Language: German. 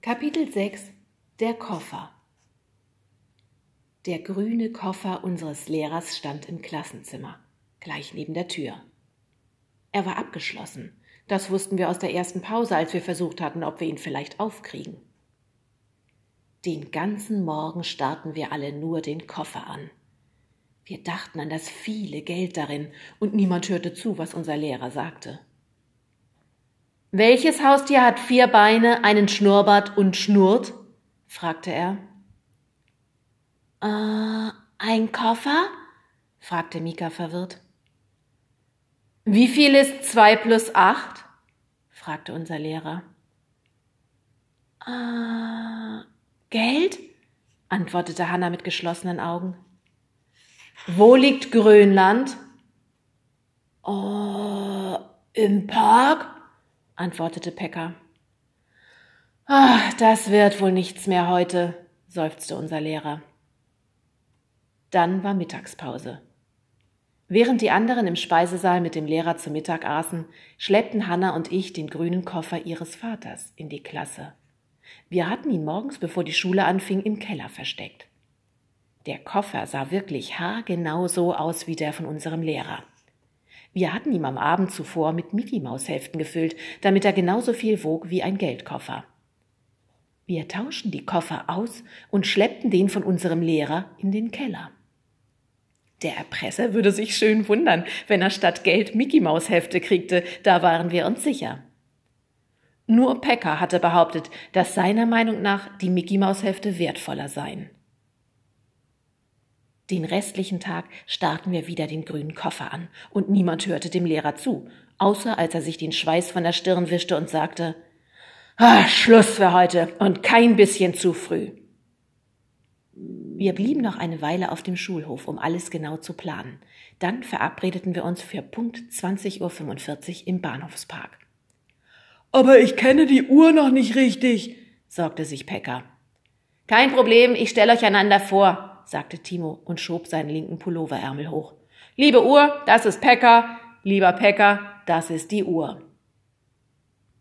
Kapitel 6 Der Koffer Der grüne Koffer unseres Lehrers stand im Klassenzimmer, gleich neben der Tür. Er war abgeschlossen. Das wussten wir aus der ersten Pause, als wir versucht hatten, ob wir ihn vielleicht aufkriegen. Den ganzen Morgen starrten wir alle nur den Koffer an. Wir dachten an das viele Geld darin, und niemand hörte zu, was unser Lehrer sagte. Welches Haustier hat vier Beine, einen Schnurrbart und schnurrt? fragte er. Äh, ein Koffer? fragte Mika verwirrt. Wie viel ist zwei plus acht? fragte unser Lehrer. Äh, Geld? antwortete Hanna mit geschlossenen Augen. Wo liegt Grönland? Oh, im Park? Antwortete Pekka. Ach, das wird wohl nichts mehr heute, seufzte unser Lehrer. Dann war Mittagspause. Während die anderen im Speisesaal mit dem Lehrer zu Mittag aßen, schleppten Hanna und ich den grünen Koffer ihres Vaters in die Klasse. Wir hatten ihn morgens, bevor die Schule anfing, im Keller versteckt. Der Koffer sah wirklich haargenau so aus wie der von unserem Lehrer. Wir hatten ihn am Abend zuvor mit Mickey Maus Heften gefüllt, damit er genauso viel wog wie ein Geldkoffer. Wir tauschten die Koffer aus und schleppten den von unserem Lehrer in den Keller. Der Erpresser würde sich schön wundern, wenn er statt Geld Mickey Maus Hefte kriegte, da waren wir uns sicher. Nur Pekka hatte behauptet, dass seiner Meinung nach die Mickey Maus Hefte wertvoller seien. Den restlichen Tag starrten wir wieder den grünen Koffer an, und niemand hörte dem Lehrer zu, außer als er sich den Schweiß von der Stirn wischte und sagte ah, Schluss für heute und kein bisschen zu früh. Wir blieben noch eine Weile auf dem Schulhof, um alles genau zu planen. Dann verabredeten wir uns für Punkt 20.45 Uhr im Bahnhofspark. Aber ich kenne die Uhr noch nicht richtig, sorgte sich Pekka. Kein Problem, ich stelle euch einander vor, sagte Timo und schob seinen linken Pulloverärmel hoch. Liebe Uhr, das ist Pekka. Lieber Pekka, das ist die Uhr.